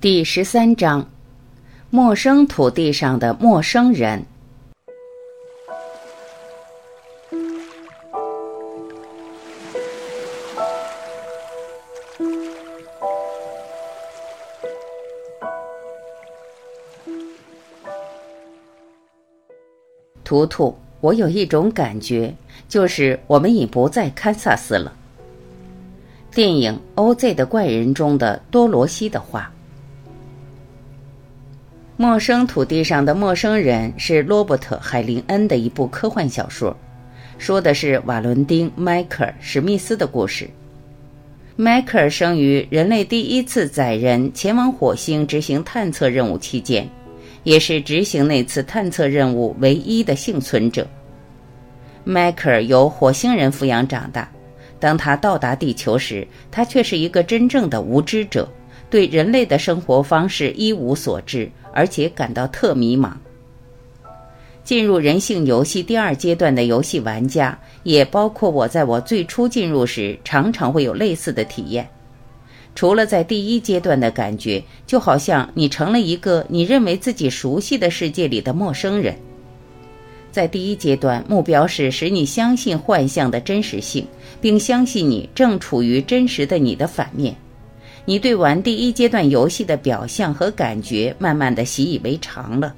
第十三章：陌生土地上的陌生人。图图，我有一种感觉，就是我们已不在堪萨斯了。电影《O.Z. 的怪人》中的多罗西的话：“陌生土地上的陌生人”是罗伯特·海林恩的一部科幻小说，说的是瓦伦丁·迈克尔·史密斯的故事。迈克尔生于人类第一次载人前往火星执行探测任务期间。也是执行那次探测任务唯一的幸存者。迈克尔由火星人抚养长大，当他到达地球时，他却是一个真正的无知者，对人类的生活方式一无所知，而且感到特迷茫。进入人性游戏第二阶段的游戏玩家，也包括我，在我最初进入时，常常会有类似的体验。除了在第一阶段的感觉，就好像你成了一个你认为自己熟悉的世界里的陌生人。在第一阶段，目标是使你相信幻象的真实性，并相信你正处于真实的你的反面。你对玩第一阶段游戏的表象和感觉，慢慢的习以为常了。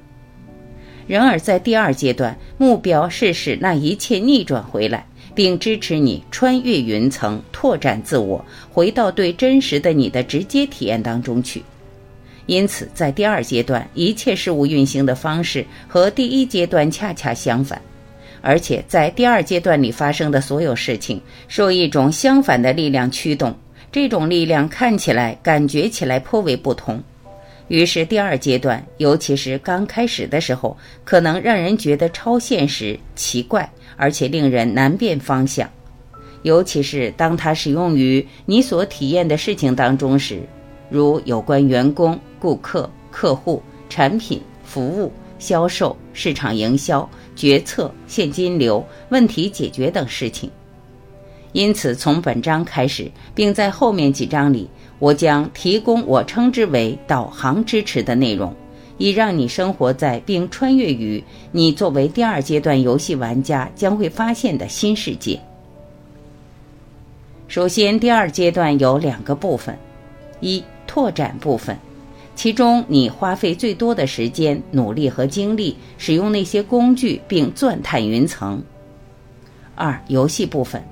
然而，在第二阶段，目标是使那一切逆转回来。并支持你穿越云层，拓展自我，回到对真实的你的直接体验当中去。因此，在第二阶段，一切事物运行的方式和第一阶段恰恰相反，而且在第二阶段里发生的所有事情受一种相反的力量驱动。这种力量看起来、感觉起来颇为不同。于是，第二阶段，尤其是刚开始的时候，可能让人觉得超现实、奇怪。而且令人难辨方向，尤其是当它使用于你所体验的事情当中时，如有关员工、顾客、客户、产品、服务、销售、市场营销、决策、现金流、问题解决等事情。因此，从本章开始，并在后面几章里，我将提供我称之为导航支持的内容。以让你生活在并穿越于你作为第二阶段游戏玩家将会发现的新世界。首先，第二阶段有两个部分：一、拓展部分，其中你花费最多的时间、努力和精力使用那些工具并钻探云层；二、游戏部分。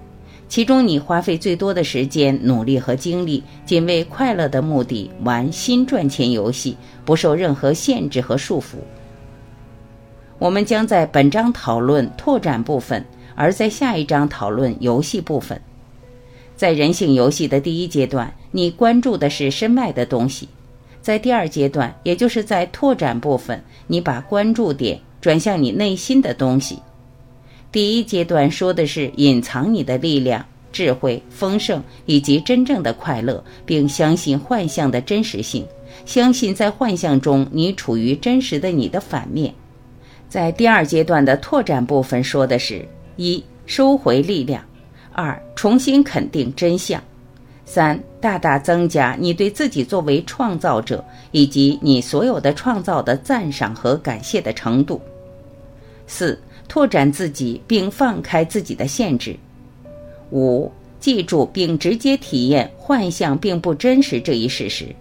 其中，你花费最多的时间、努力和精力，仅为快乐的目的玩新赚钱游戏，不受任何限制和束缚。我们将在本章讨论拓展部分，而在下一章讨论游戏部分。在人性游戏的第一阶段，你关注的是身外的东西；在第二阶段，也就是在拓展部分，你把关注点转向你内心的东西。第一阶段说的是隐藏你的力量、智慧、丰盛以及真正的快乐，并相信幻象的真实性，相信在幻象中你处于真实的你的反面。在第二阶段的拓展部分说的是：一、收回力量；二、重新肯定真相；三、大大增加你对自己作为创造者以及你所有的创造的赞赏和感谢的程度；四。拓展自己，并放开自己的限制。五、记住并直接体验幻象并不真实这一事实。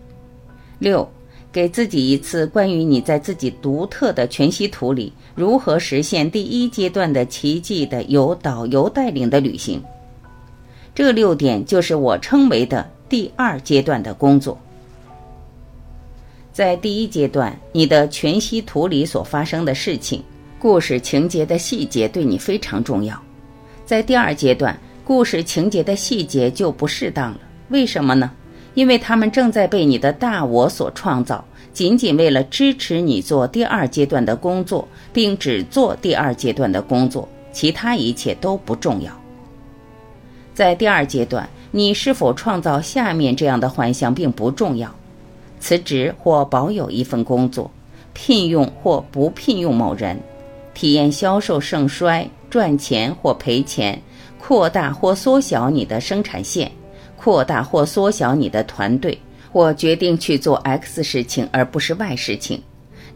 六、给自己一次关于你在自己独特的全息图里如何实现第一阶段的奇迹的由导游带领的旅行。这六点就是我称为的第二阶段的工作。在第一阶段，你的全息图里所发生的事情。故事情节的细节对你非常重要，在第二阶段，故事情节的细节就不适当了。为什么呢？因为他们正在被你的大我所创造，仅仅为了支持你做第二阶段的工作，并只做第二阶段的工作，其他一切都不重要。在第二阶段，你是否创造下面这样的幻象并不重要：辞职或保有一份工作，聘用或不聘用某人。体验销售盛衰，赚钱或赔钱，扩大或缩小你的生产线，扩大或缩小你的团队，或决定去做 X 事情而不是 Y 事情。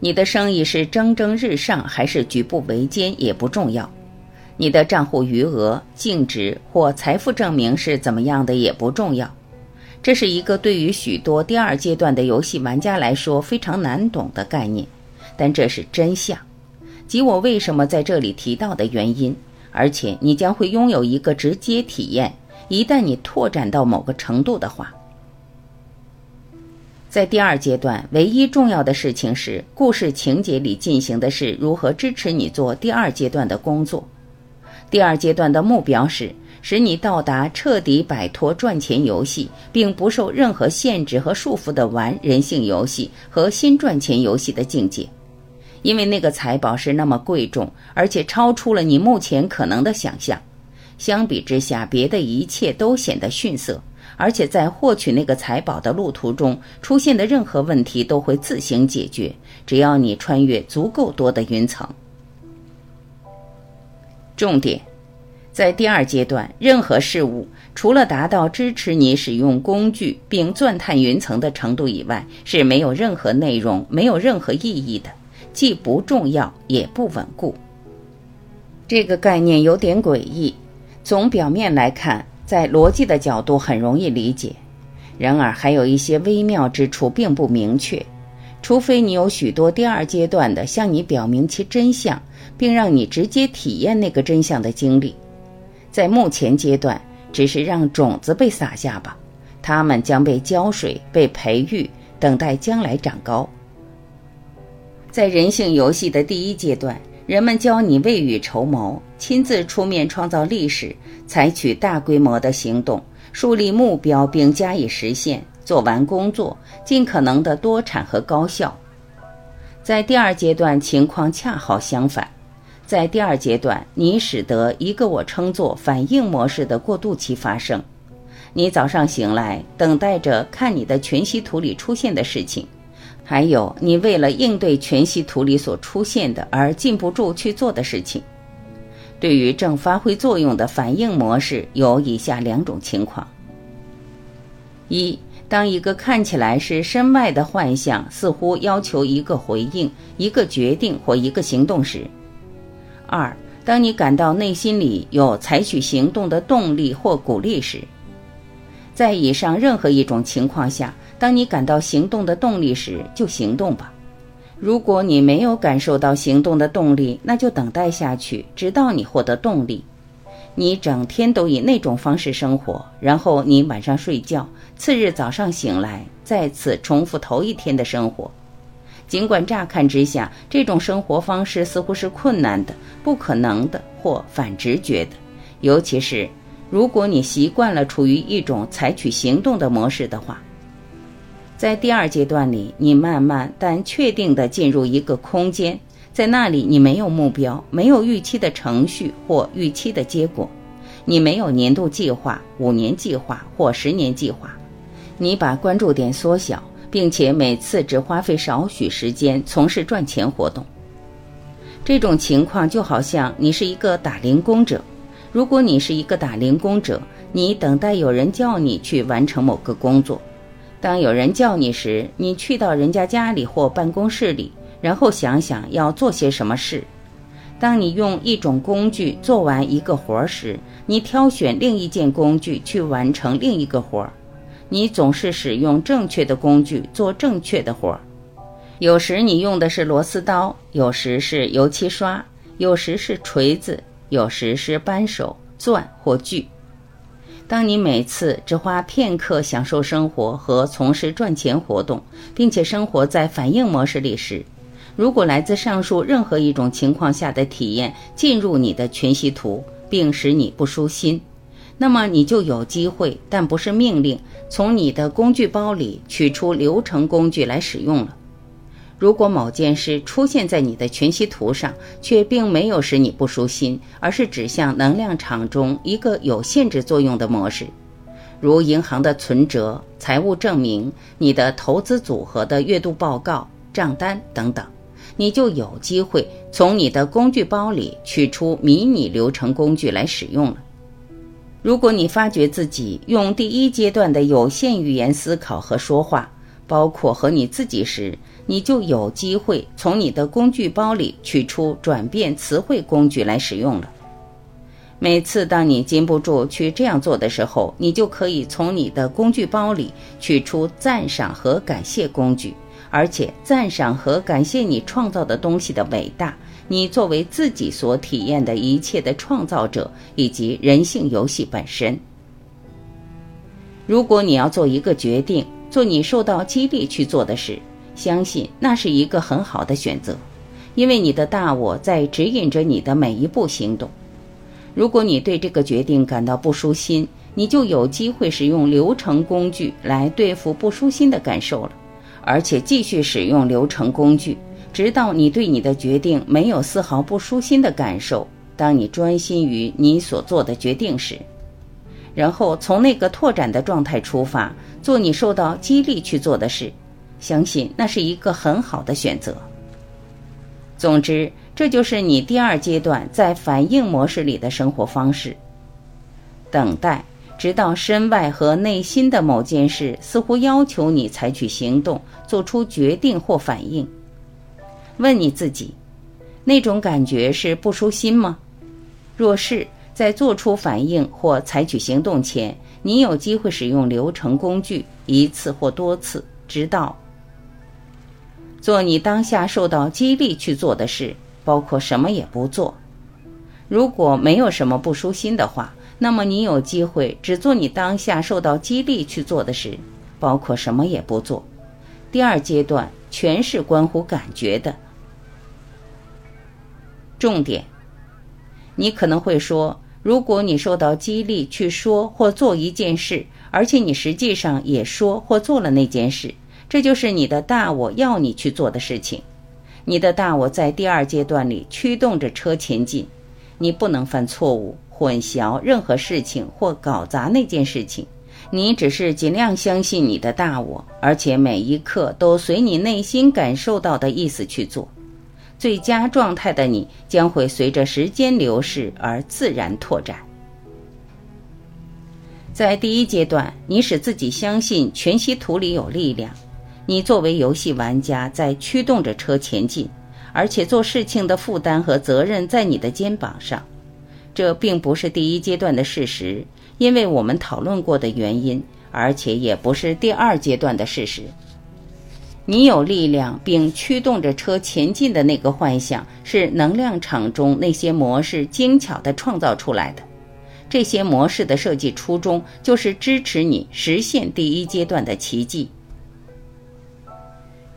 你的生意是蒸蒸日上还是举步维艰也不重要。你的账户余额、净值或财富证明是怎么样的也不重要。这是一个对于许多第二阶段的游戏玩家来说非常难懂的概念，但这是真相，即我为什么在这里提到的原因。而且你将会拥有一个直接体验，一旦你拓展到某个程度的话。在第二阶段，唯一重要的事情是，故事情节里进行的是如何支持你做第二阶段的工作。第二阶段的目标是使你到达彻底摆脱赚钱游戏，并不受任何限制和束缚的玩人性游戏和新赚钱游戏的境界。因为那个财宝是那么贵重，而且超出了你目前可能的想象。相比之下，别的一切都显得逊色。而且在获取那个财宝的路途中出现的任何问题都会自行解决，只要你穿越足够多的云层。重点，在第二阶段，任何事物除了达到支持你使用工具并钻探云层的程度以外，是没有任何内容、没有任何意义的，既不重要也不稳固。这个概念有点诡异，从表面来看。在逻辑的角度很容易理解，然而还有一些微妙之处并不明确，除非你有许多第二阶段的向你表明其真相，并让你直接体验那个真相的经历。在目前阶段，只是让种子被撒下吧，它们将被浇水、被培育，等待将来长高。在人性游戏的第一阶段。人们教你未雨绸缪，亲自出面创造历史，采取大规模的行动，树立目标并加以实现，做完工作，尽可能的多产和高效。在第二阶段，情况恰好相反。在第二阶段，你使得一个我称作反应模式的过渡期发生。你早上醒来，等待着看你的全息图里出现的事情。还有，你为了应对全息图里所出现的而禁不住去做的事情。对于正发挥作用的反应模式，有以下两种情况：一，当一个看起来是身外的幻象似乎要求一个回应、一个决定或一个行动时；二，当你感到内心里有采取行动的动力或鼓励时。在以上任何一种情况下。当你感到行动的动力时，就行动吧。如果你没有感受到行动的动力，那就等待下去，直到你获得动力。你整天都以那种方式生活，然后你晚上睡觉，次日早上醒来，再次重复头一天的生活。尽管乍看之下，这种生活方式似乎是困难的、不可能的或反直觉的，尤其是如果你习惯了处于一种采取行动的模式的话。在第二阶段里，你慢慢但确定地进入一个空间，在那里你没有目标，没有预期的程序或预期的结果，你没有年度计划、五年计划或十年计划，你把关注点缩小，并且每次只花费少许时间从事赚钱活动。这种情况就好像你是一个打零工者。如果你是一个打零工者，你等待有人叫你去完成某个工作。当有人叫你时，你去到人家家里或办公室里，然后想想要做些什么事。当你用一种工具做完一个活时，你挑选另一件工具去完成另一个活。你总是使用正确的工具做正确的活。有时你用的是螺丝刀，有时是油漆刷，有时是锤子，有时是扳手、钻或锯。当你每次只花片刻享受生活和从事赚钱活动，并且生活在反应模式里时，如果来自上述任何一种情况下的体验进入你的全息图，并使你不舒心，那么你就有机会，但不是命令，从你的工具包里取出流程工具来使用了。如果某件事出现在你的全息图上，却并没有使你不舒心，而是指向能量场中一个有限制作用的模式，如银行的存折、财务证明、你的投资组合的月度报告、账单等等，你就有机会从你的工具包里取出迷你流程工具来使用了。如果你发觉自己用第一阶段的有限语言思考和说话，包括和你自己时，你就有机会从你的工具包里取出转变词汇工具来使用了。每次当你禁不住去这样做的时候，你就可以从你的工具包里取出赞赏和感谢工具，而且赞赏和感谢你创造的东西的伟大。你作为自己所体验的一切的创造者，以及人性游戏本身。如果你要做一个决定，做你受到激励去做的事，相信那是一个很好的选择，因为你的大我在指引着你的每一步行动。如果你对这个决定感到不舒心，你就有机会使用流程工具来对付不舒心的感受了，而且继续使用流程工具。直到你对你的决定没有丝毫不舒心的感受，当你专心于你所做的决定时，然后从那个拓展的状态出发，做你受到激励去做的事，相信那是一个很好的选择。总之，这就是你第二阶段在反应模式里的生活方式：等待，直到身外和内心的某件事似乎要求你采取行动、做出决定或反应。问你自己，那种感觉是不舒心吗？若是，在做出反应或采取行动前，你有机会使用流程工具一次或多次，直到做你当下受到激励去做的事，包括什么也不做。如果没有什么不舒心的话，那么你有机会只做你当下受到激励去做的事，包括什么也不做。第二阶段。全是关乎感觉的。重点，你可能会说，如果你受到激励去说或做一件事，而且你实际上也说或做了那件事，这就是你的大我要你去做的事情。你的大我在第二阶段里驱动着车前进，你不能犯错误、混淆任何事情或搞砸那件事情。你只是尽量相信你的大我，而且每一刻都随你内心感受到的意思去做。最佳状态的你将会随着时间流逝而自然拓展。在第一阶段，你使自己相信全息图里有力量，你作为游戏玩家在驱动着车前进，而且做事情的负担和责任在你的肩膀上。这并不是第一阶段的事实。因为我们讨论过的原因，而且也不是第二阶段的事实。你有力量并驱动着车前进的那个幻想，是能量场中那些模式精巧地创造出来的。这些模式的设计初衷就是支持你实现第一阶段的奇迹。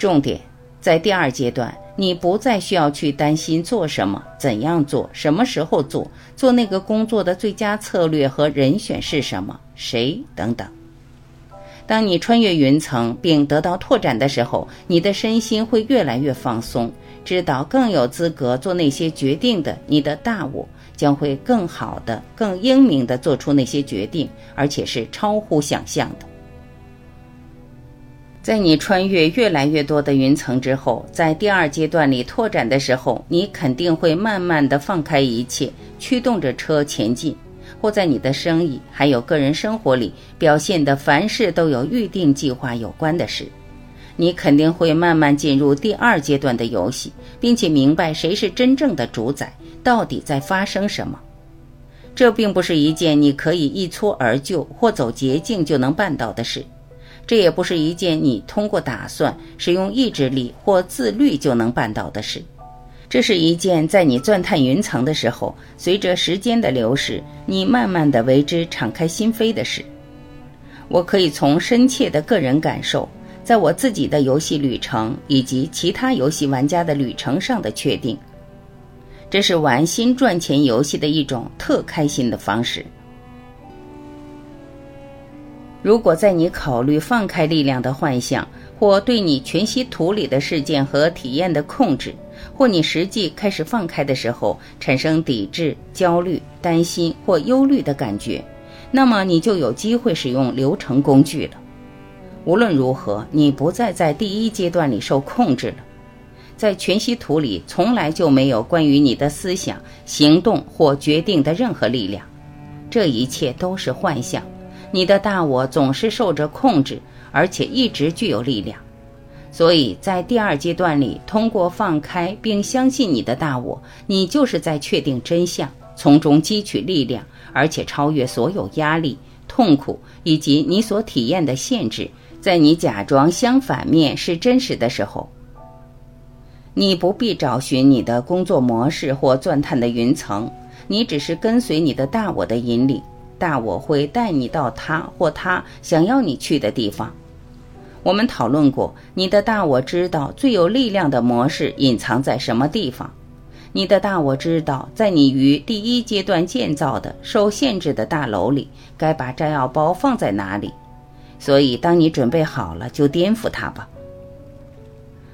重点在第二阶段。你不再需要去担心做什么、怎样做、什么时候做、做那个工作的最佳策略和人选是什么、谁等等。当你穿越云层并得到拓展的时候，你的身心会越来越放松，知道更有资格做那些决定的你的大我将会更好的、更英明的做出那些决定，而且是超乎想象的。在你穿越越来越多的云层之后，在第二阶段里拓展的时候，你肯定会慢慢的放开一切，驱动着车前进，或在你的生意还有个人生活里表现的凡事都有预定计划有关的事，你肯定会慢慢进入第二阶段的游戏，并且明白谁是真正的主宰，到底在发生什么。这并不是一件你可以一蹴而就或走捷径就能办到的事。这也不是一件你通过打算、使用意志力或自律就能办到的事，这是一件在你钻探云层的时候，随着时间的流逝，你慢慢的为之敞开心扉的事。我可以从深切的个人感受，在我自己的游戏旅程以及其他游戏玩家的旅程上的确定，这是玩新赚钱游戏的一种特开心的方式。如果在你考虑放开力量的幻想，或对你全息图里的事件和体验的控制，或你实际开始放开的时候产生抵制、焦虑、担心或忧虑的感觉，那么你就有机会使用流程工具了。无论如何，你不再在第一阶段里受控制了。在全息图里，从来就没有关于你的思想、行动或决定的任何力量。这一切都是幻象。你的大我总是受着控制，而且一直具有力量。所以在第二阶段里，通过放开并相信你的大我，你就是在确定真相，从中汲取力量，而且超越所有压力、痛苦以及你所体验的限制。在你假装相反面是真实的时候，你不必找寻你的工作模式或钻探的云层，你只是跟随你的大我的引领，大我会带你到他或他想要你去的地方。我们讨论过，你的大我知道最有力量的模式隐藏在什么地方。你的大我知道，在你于第一阶段建造的受限制的大楼里，该把炸药包放在哪里。所以，当你准备好了，就颠覆它吧。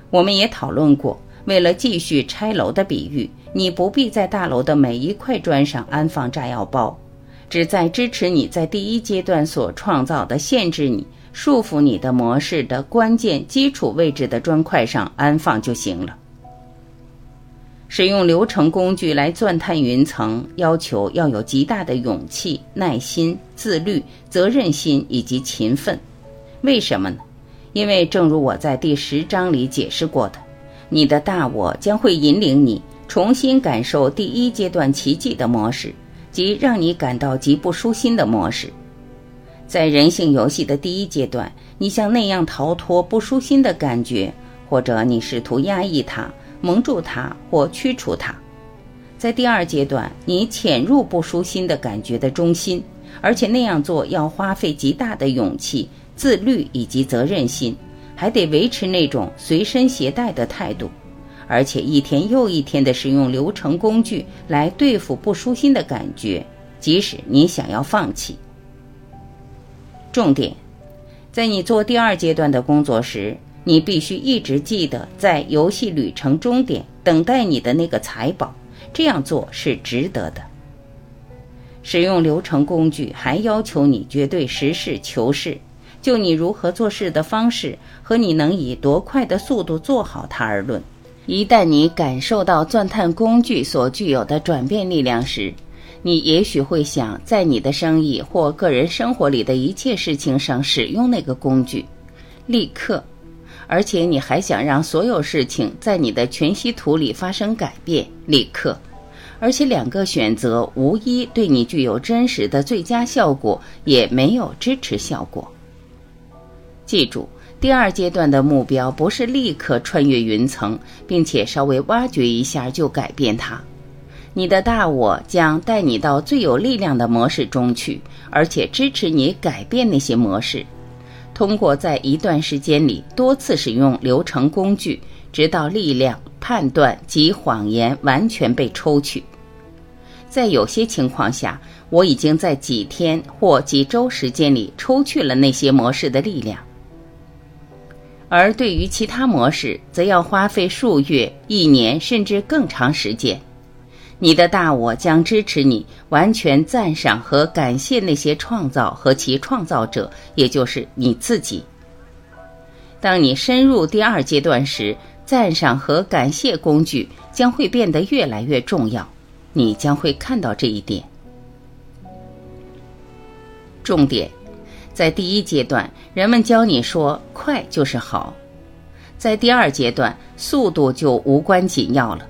我们也讨论过，为了继续拆楼的比喻，你不必在大楼的每一块砖上安放炸药包，只在支持你在第一阶段所创造的限制你。束缚你的模式的关键基础位置的砖块上安放就行了。使用流程工具来钻探云层，要求要有极大的勇气、耐心、自律、责任心以及勤奋。为什么呢？因为正如我在第十章里解释过的，你的大我将会引领你重新感受第一阶段奇迹的模式，即让你感到极不舒心的模式。在人性游戏的第一阶段，你像那样逃脱不舒心的感觉，或者你试图压抑它、蒙住它或驱除它。在第二阶段，你潜入不舒心的感觉的中心，而且那样做要花费极大的勇气、自律以及责任心，还得维持那种随身携带的态度，而且一天又一天的使用流程工具来对付不舒心的感觉，即使你想要放弃。重点，在你做第二阶段的工作时，你必须一直记得在游戏旅程终点等待你的那个财宝。这样做是值得的。使用流程工具还要求你绝对实事求是，就你如何做事的方式和你能以多快的速度做好它而论。一旦你感受到钻探工具所具有的转变力量时，你也许会想在你的生意或个人生活里的一切事情上使用那个工具，立刻，而且你还想让所有事情在你的全息图里发生改变，立刻，而且两个选择无一对你具有真实的最佳效果，也没有支持效果。记住，第二阶段的目标不是立刻穿越云层，并且稍微挖掘一下就改变它。你的大我将带你到最有力量的模式中去，而且支持你改变那些模式。通过在一段时间里多次使用流程工具，直到力量、判断及谎言完全被抽取。在有些情况下，我已经在几天或几周时间里抽去了那些模式的力量。而对于其他模式，则要花费数月、一年甚至更长时间。你的大我将支持你完全赞赏和感谢那些创造和其创造者，也就是你自己。当你深入第二阶段时，赞赏和感谢工具将会变得越来越重要，你将会看到这一点。重点，在第一阶段，人们教你说快就是好；在第二阶段，速度就无关紧要了。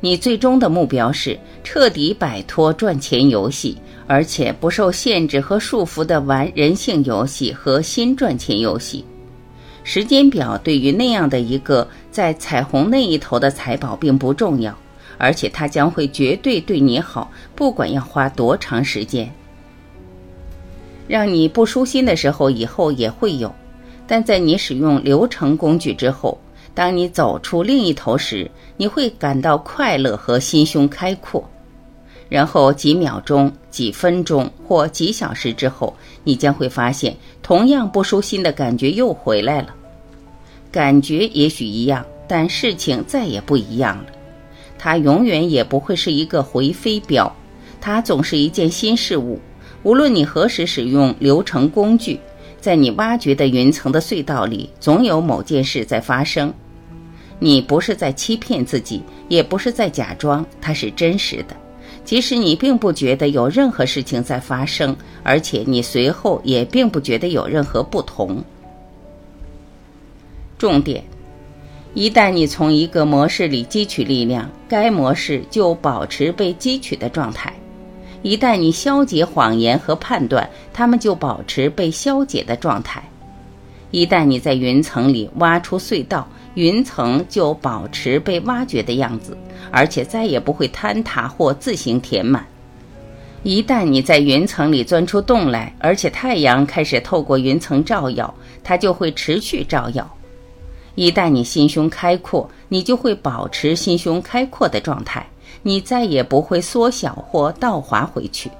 你最终的目标是彻底摆脱赚钱游戏，而且不受限制和束缚的玩人性游戏和新赚钱游戏。时间表对于那样的一个在彩虹那一头的财宝并不重要，而且它将会绝对对你好，不管要花多长时间。让你不舒心的时候以后也会有，但在你使用流程工具之后。当你走出另一头时，你会感到快乐和心胸开阔。然后几秒钟、几分钟或几小时之后，你将会发现同样不舒心的感觉又回来了。感觉也许一样，但事情再也不一样了。它永远也不会是一个回飞镖，它总是一件新事物。无论你何时使用流程工具，在你挖掘的云层的隧道里，总有某件事在发生。你不是在欺骗自己，也不是在假装，它是真实的。即使你并不觉得有任何事情在发生，而且你随后也并不觉得有任何不同。重点：一旦你从一个模式里汲取力量，该模式就保持被汲取的状态；一旦你消解谎言和判断，它们就保持被消解的状态；一旦你在云层里挖出隧道，云层就保持被挖掘的样子。而且再也不会坍塌或自行填满。一旦你在云层里钻出洞来，而且太阳开始透过云层照耀，它就会持续照耀。一旦你心胸开阔，你就会保持心胸开阔的状态，你再也不会缩小或倒滑回去。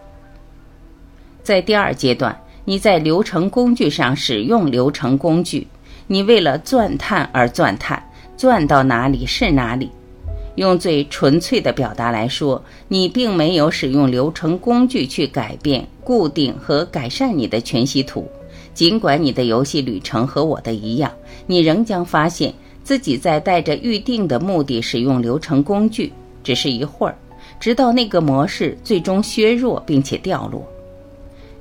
在第二阶段，你在流程工具上使用流程工具，你为了钻探而钻探，钻到哪里是哪里。用最纯粹的表达来说，你并没有使用流程工具去改变、固定和改善你的全息图。尽管你的游戏旅程和我的一样，你仍将发现自己在带着预定的目的使用流程工具，只是一会儿，直到那个模式最终削弱并且掉落。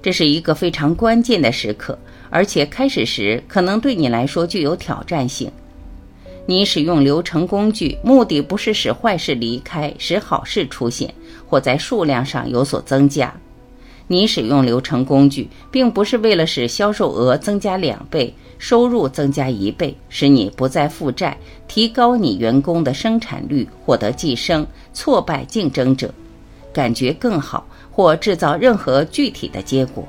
这是一个非常关键的时刻，而且开始时可能对你来说具有挑战性。你使用流程工具，目的不是使坏事离开，使好事出现，或在数量上有所增加。你使用流程工具，并不是为了使销售额增加两倍，收入增加一倍，使你不再负债，提高你员工的生产率，获得晋升，挫败竞争者，感觉更好，或制造任何具体的结果。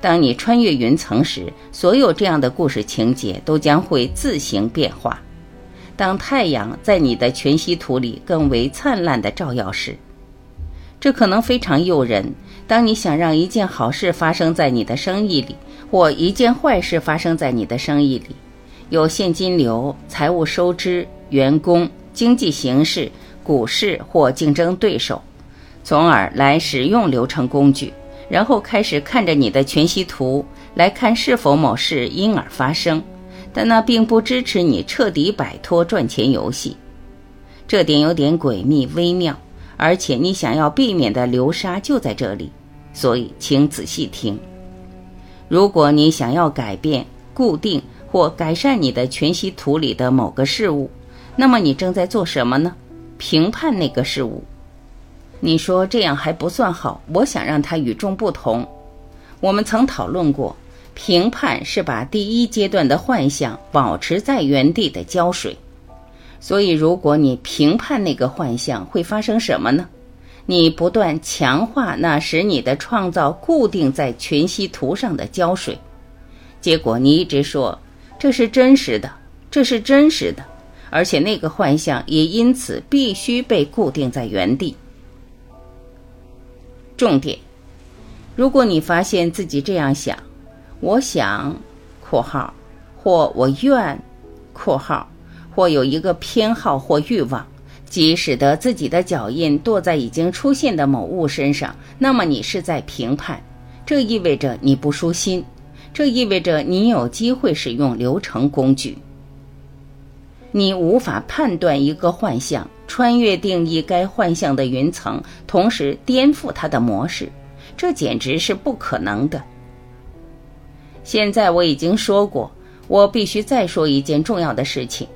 当你穿越云层时，所有这样的故事情节都将会自行变化。当太阳在你的全息图里更为灿烂的照耀时，这可能非常诱人。当你想让一件好事发生在你的生意里，或一件坏事发生在你的生意里，有现金流、财务收支、员工、经济形势、股市或竞争对手，从而来使用流程工具。然后开始看着你的全息图来看是否某事因而发生，但那并不支持你彻底摆脱赚钱游戏。这点有点诡秘微妙，而且你想要避免的流沙就在这里。所以，请仔细听。如果你想要改变、固定或改善你的全息图里的某个事物，那么你正在做什么呢？评判那个事物。你说这样还不算好，我想让它与众不同。我们曾讨论过，评判是把第一阶段的幻象保持在原地的浇水。所以，如果你评判那个幻象，会发生什么呢？你不断强化那使你的创造固定在群息图上的胶水，结果你一直说这是真实的，这是真实的，而且那个幻象也因此必须被固定在原地。重点：如果你发现自己这样想，我想（括号）或我愿（括号）或有一个偏好或欲望，即使得自己的脚印跺在已经出现的某物身上，那么你是在评判。这意味着你不舒心，这意味着你有机会使用流程工具。你无法判断一个幻象。穿越定义该幻象的云层，同时颠覆它的模式，这简直是不可能的。现在我已经说过，我必须再说一件重要的事情：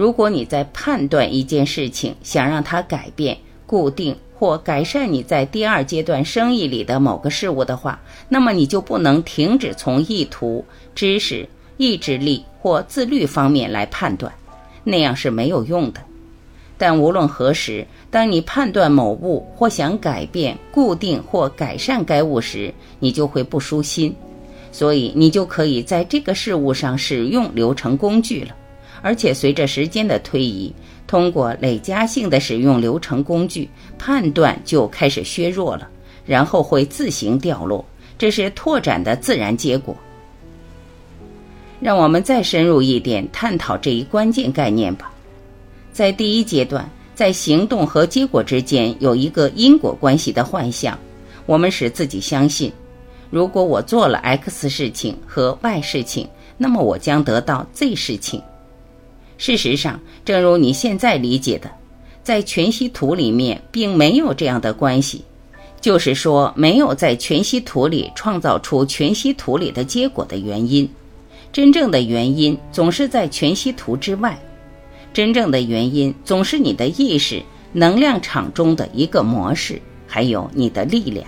如果你在判断一件事情，想让它改变、固定或改善你在第二阶段生意里的某个事物的话，那么你就不能停止从意图、知识、意志力或自律方面来判断，那样是没有用的。但无论何时，当你判断某物或想改变、固定或改善该物时，你就会不舒心，所以你就可以在这个事物上使用流程工具了。而且随着时间的推移，通过累加性的使用流程工具，判断就开始削弱了，然后会自行掉落。这是拓展的自然结果。让我们再深入一点探讨这一关键概念吧。在第一阶段，在行动和结果之间有一个因果关系的幻象，我们使自己相信，如果我做了 X 事情和 Y 事情，那么我将得到 Z 事情。事实上，正如你现在理解的，在全息图里面并没有这样的关系，就是说没有在全息图里创造出全息图里的结果的原因。真正的原因总是在全息图之外，真正的原因总是你的意识能量场中的一个模式，还有你的力量。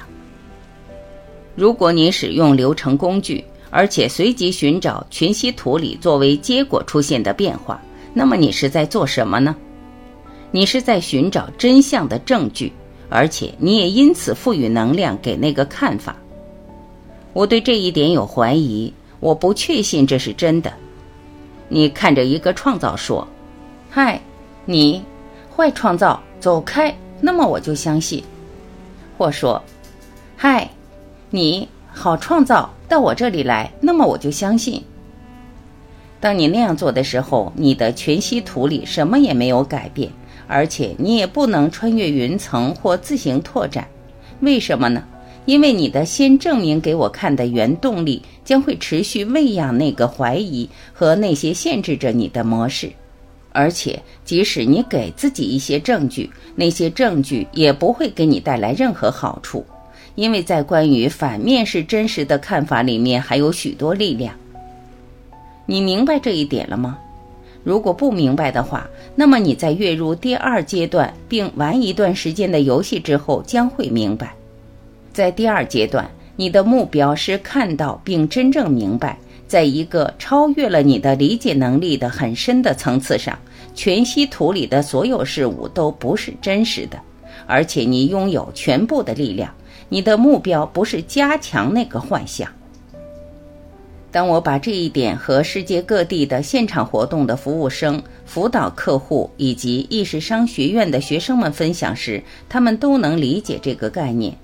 如果你使用流程工具，而且随即寻找全息图里作为结果出现的变化，那么你是在做什么呢？你是在寻找真相的证据，而且你也因此赋予能量给那个看法。我对这一点有怀疑，我不确信这是真的。你看着一个创造说：“嗨，你坏创造，走开。”那么我就相信。或说：“嗨，你好创造。”到我这里来，那么我就相信。当你那样做的时候，你的全息图里什么也没有改变，而且你也不能穿越云层或自行拓展。为什么呢？因为你的先证明给我看的原动力将会持续喂养那个怀疑和那些限制着你的模式，而且即使你给自己一些证据，那些证据也不会给你带来任何好处。因为在关于反面是真实的看法里面还有许多力量，你明白这一点了吗？如果不明白的话，那么你在跃入第二阶段并玩一段时间的游戏之后将会明白。在第二阶段，你的目标是看到并真正明白，在一个超越了你的理解能力的很深的层次上，全息图里的所有事物都不是真实的，而且你拥有全部的力量。你的目标不是加强那个幻象。当我把这一点和世界各地的现场活动的服务生、辅导客户以及意识商学院的学生们分享时，他们都能理解这个概念。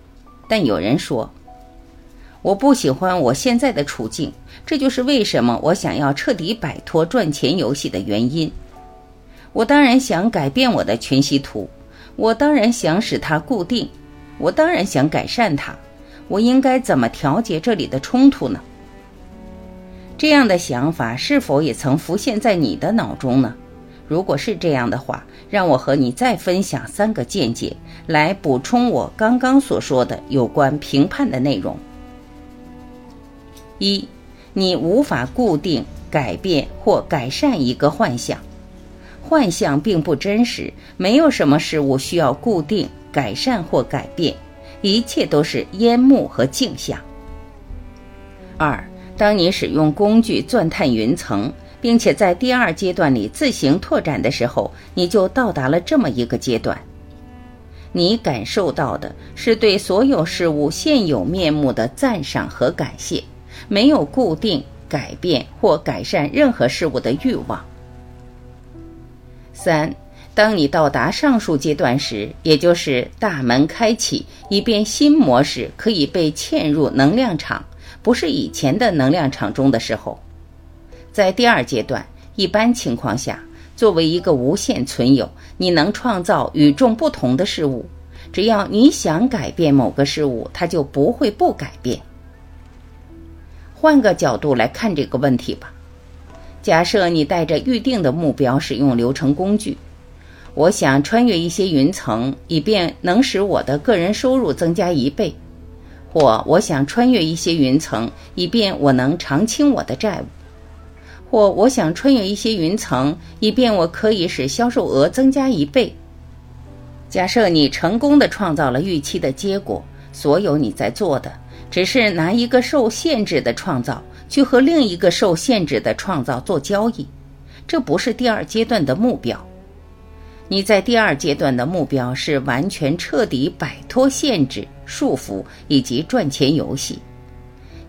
但有人说：“我不喜欢我现在的处境，这就是为什么我想要彻底摆脱赚钱游戏的原因。我当然想改变我的全息图，我当然想使它固定。”我当然想改善它，我应该怎么调节这里的冲突呢？这样的想法是否也曾浮现在你的脑中呢？如果是这样的话，让我和你再分享三个见解，来补充我刚刚所说的有关评判的内容。一，你无法固定、改变或改善一个幻象，幻象并不真实，没有什么事物需要固定。改善或改变，一切都是烟幕和镜像。二，当你使用工具钻探云层，并且在第二阶段里自行拓展的时候，你就到达了这么一个阶段。你感受到的是对所有事物现有面目的赞赏和感谢，没有固定、改变或改善任何事物的欲望。三。当你到达上述阶段时，也就是大门开启，以便新模式可以被嵌入能量场，不是以前的能量场中的时候，在第二阶段，一般情况下，作为一个无限存有，你能创造与众不同的事物。只要你想改变某个事物，它就不会不改变。换个角度来看这个问题吧，假设你带着预定的目标使用流程工具。我想穿越一些云层，以便能使我的个人收入增加一倍；或我想穿越一些云层，以便我能偿清我的债务；或我想穿越一些云层，以便我可以使销售额增加一倍。假设你成功的创造了预期的结果，所有你在做的，只是拿一个受限制的创造去和另一个受限制的创造做交易，这不是第二阶段的目标。你在第二阶段的目标是完全彻底摆脱限制、束缚以及赚钱游戏。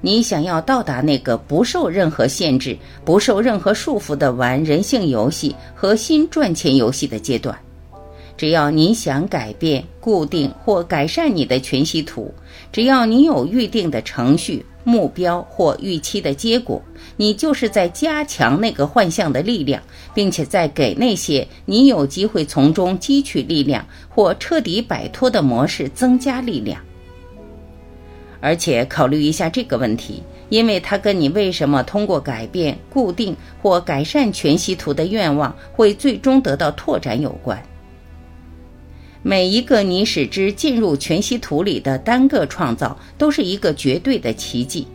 你想要到达那个不受任何限制、不受任何束缚的玩人性游戏和新赚钱游戏的阶段。只要你想改变、固定或改善你的全息图，只要你有预定的程序、目标或预期的结果。你就是在加强那个幻象的力量，并且在给那些你有机会从中汲取力量或彻底摆脱的模式增加力量。而且考虑一下这个问题，因为它跟你为什么通过改变、固定或改善全息图的愿望会最终得到拓展有关。每一个你使之进入全息图里的单个创造，都是一个绝对的奇迹。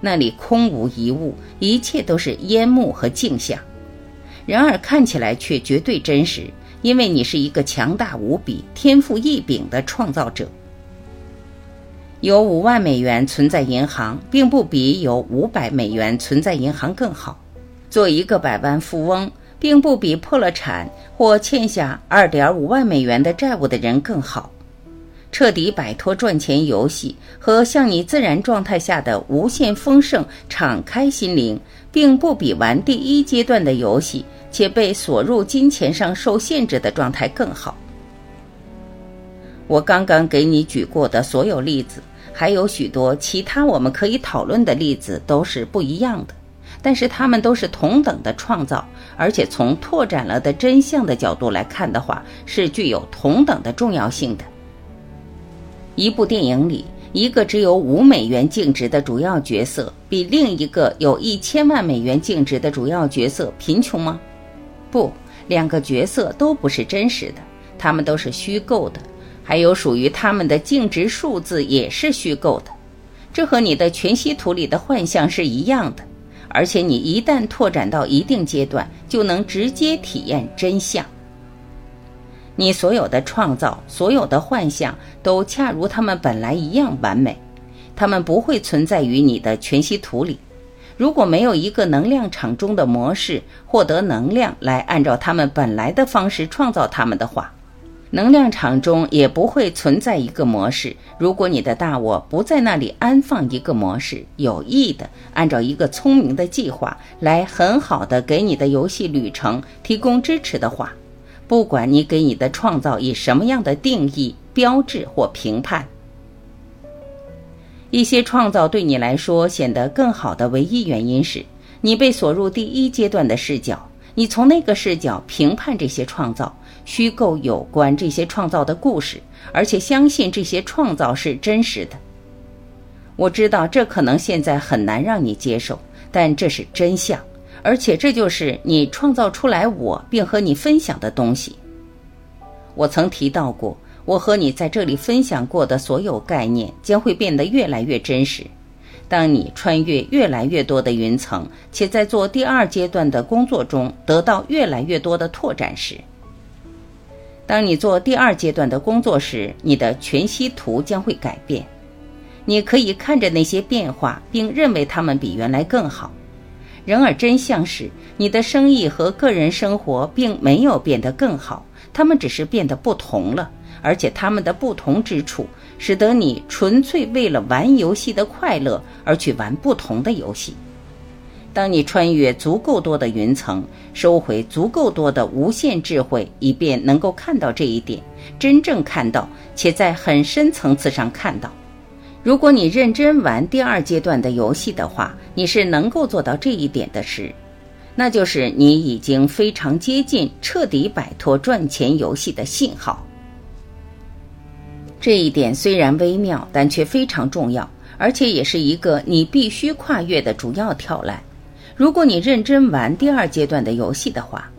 那里空无一物，一切都是烟幕和镜像，然而看起来却绝对真实，因为你是一个强大无比、天赋异禀的创造者。有五万美元存在银行，并不比有五百美元存在银行更好。做一个百万富翁，并不比破了产或欠下二点五万美元的债务的人更好。彻底摆脱赚钱游戏和向你自然状态下的无限丰盛敞开心灵，并不比玩第一阶段的游戏且被锁入金钱上受限制的状态更好。我刚刚给你举过的所有例子，还有许多其他我们可以讨论的例子，都是不一样的。但是它们都是同等的创造，而且从拓展了的真相的角度来看的话，是具有同等的重要性的。一部电影里，一个只有五美元净值的主要角色，比另一个有一千万美元净值的主要角色贫穷吗？不，两个角色都不是真实的，他们都是虚构的，还有属于他们的净值数字也是虚构的。这和你的全息图里的幻象是一样的。而且你一旦拓展到一定阶段，就能直接体验真相。你所有的创造，所有的幻象，都恰如它们本来一样完美。它们不会存在于你的全息图里。如果没有一个能量场中的模式获得能量来按照它们本来的方式创造它们的话。能量场中也不会存在一个模式。如果你的大我不在那里安放一个模式，有意的按照一个聪明的计划来很好的给你的游戏旅程提供支持的话，不管你给你的创造以什么样的定义、标志或评判，一些创造对你来说显得更好的唯一原因是你被锁入第一阶段的视角，你从那个视角评判这些创造。虚构有关这些创造的故事，而且相信这些创造是真实的。我知道这可能现在很难让你接受，但这是真相，而且这就是你创造出来我并和你分享的东西。我曾提到过，我和你在这里分享过的所有概念将会变得越来越真实。当你穿越越来越多的云层，且在做第二阶段的工作中得到越来越多的拓展时。当你做第二阶段的工作时，你的全息图将会改变。你可以看着那些变化，并认为它们比原来更好。然而，真相是，你的生意和个人生活并没有变得更好，他们只是变得不同了。而且，他们的不同之处，使得你纯粹为了玩游戏的快乐而去玩不同的游戏。当你穿越足够多的云层，收回足够多的无限智慧，以便能够看到这一点，真正看到，且在很深层次上看到。如果你认真玩第二阶段的游戏的话，你是能够做到这一点的事，那就是你已经非常接近彻底摆脱赚钱游戏的信号。这一点虽然微妙，但却非常重要，而且也是一个你必须跨越的主要跳栏。如果你认真玩第二阶段的游戏的话，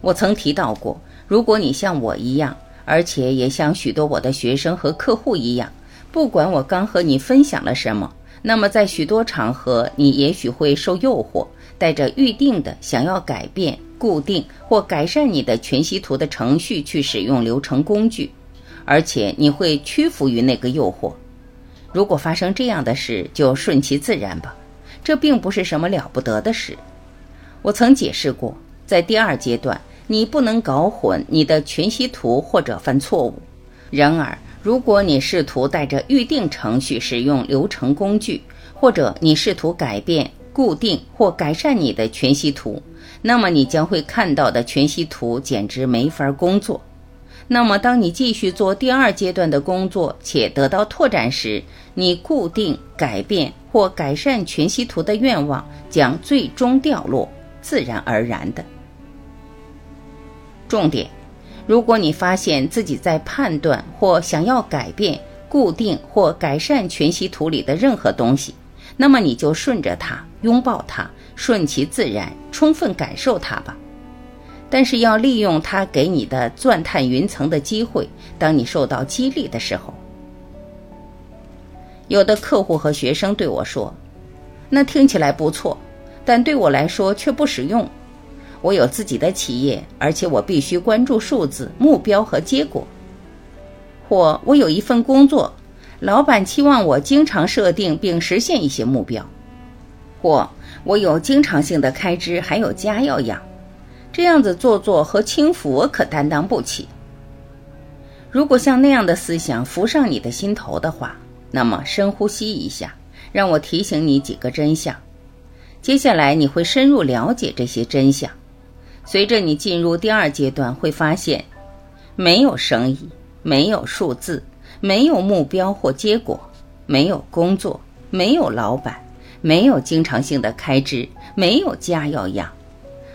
我曾提到过，如果你像我一样，而且也像许多我的学生和客户一样，不管我刚和你分享了什么，那么在许多场合，你也许会受诱惑，带着预定的想要改变、固定或改善你的全息图的程序去使用流程工具，而且你会屈服于那个诱惑。如果发生这样的事，就顺其自然吧。这并不是什么了不得的事。我曾解释过，在第二阶段，你不能搞混你的全息图或者犯错误。然而，如果你试图带着预定程序使用流程工具，或者你试图改变、固定或改善你的全息图，那么你将会看到的全息图简直没法工作。那么，当你继续做第二阶段的工作且得到拓展时，你固定、改变或改善全息图的愿望将最终掉落，自然而然的。重点：如果你发现自己在判断或想要改变、固定或改善全息图里的任何东西，那么你就顺着它，拥抱它，顺其自然，充分感受它吧。但是要利用它给你的钻探云层的机会。当你受到激励的时候，有的客户和学生对我说：“那听起来不错，但对我来说却不实用。我有自己的企业，而且我必须关注数字、目标和结果。或我有一份工作，老板期望我经常设定并实现一些目标。或我有经常性的开支，还有家要养。”这样子做作和轻浮，我可担当不起。如果像那样的思想浮上你的心头的话，那么深呼吸一下，让我提醒你几个真相。接下来你会深入了解这些真相。随着你进入第二阶段，会发现，没有生意，没有数字，没有目标或结果，没有工作，没有老板，没有经常性的开支，没有家要养。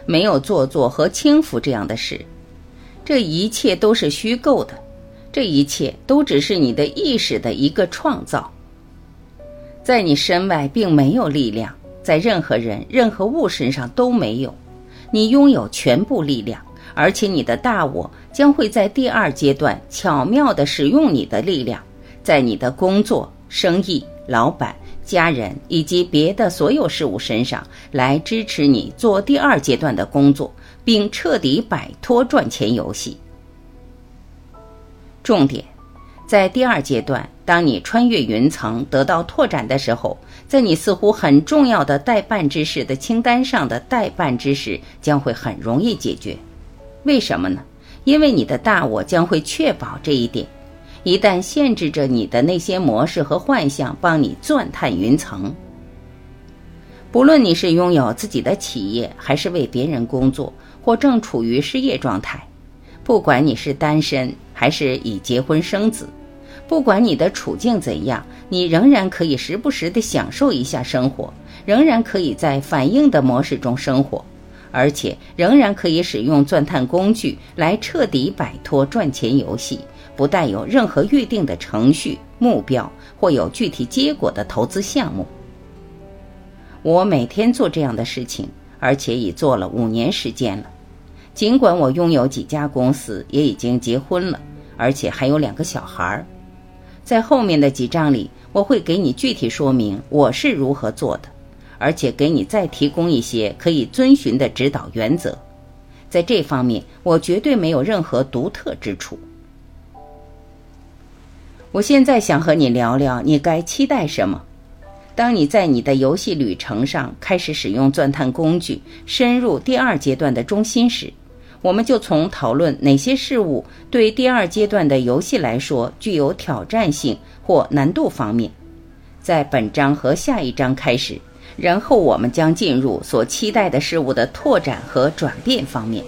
没有做作和轻浮这样的事，这一切都是虚构的，这一切都只是你的意识的一个创造。在你身外并没有力量，在任何人、任何物身上都没有。你拥有全部力量，而且你的大我将会在第二阶段巧妙地使用你的力量，在你的工作、生意、老板。家人以及别的所有事物身上来支持你做第二阶段的工作，并彻底摆脱赚钱游戏。重点，在第二阶段，当你穿越云层得到拓展的时候，在你似乎很重要的代办之事的清单上的代办之事将会很容易解决。为什么呢？因为你的大我将会确保这一点。一旦限制着你的那些模式和幻象，帮你钻探云层。不论你是拥有自己的企业，还是为别人工作，或正处于失业状态；不管你是单身，还是已结婚生子；不管你的处境怎样，你仍然可以时不时地享受一下生活，仍然可以在反应的模式中生活，而且仍然可以使用钻探工具来彻底摆脱赚钱游戏。不带有任何预定的程序、目标或有具体结果的投资项目。我每天做这样的事情，而且已做了五年时间了。尽管我拥有几家公司，也已经结婚了，而且还有两个小孩儿。在后面的几章里，我会给你具体说明我是如何做的，而且给你再提供一些可以遵循的指导原则。在这方面，我绝对没有任何独特之处。我现在想和你聊聊，你该期待什么？当你在你的游戏旅程上开始使用钻探工具，深入第二阶段的中心时，我们就从讨论哪些事物对第二阶段的游戏来说具有挑战性或难度方面，在本章和下一章开始，然后我们将进入所期待的事物的拓展和转变方面。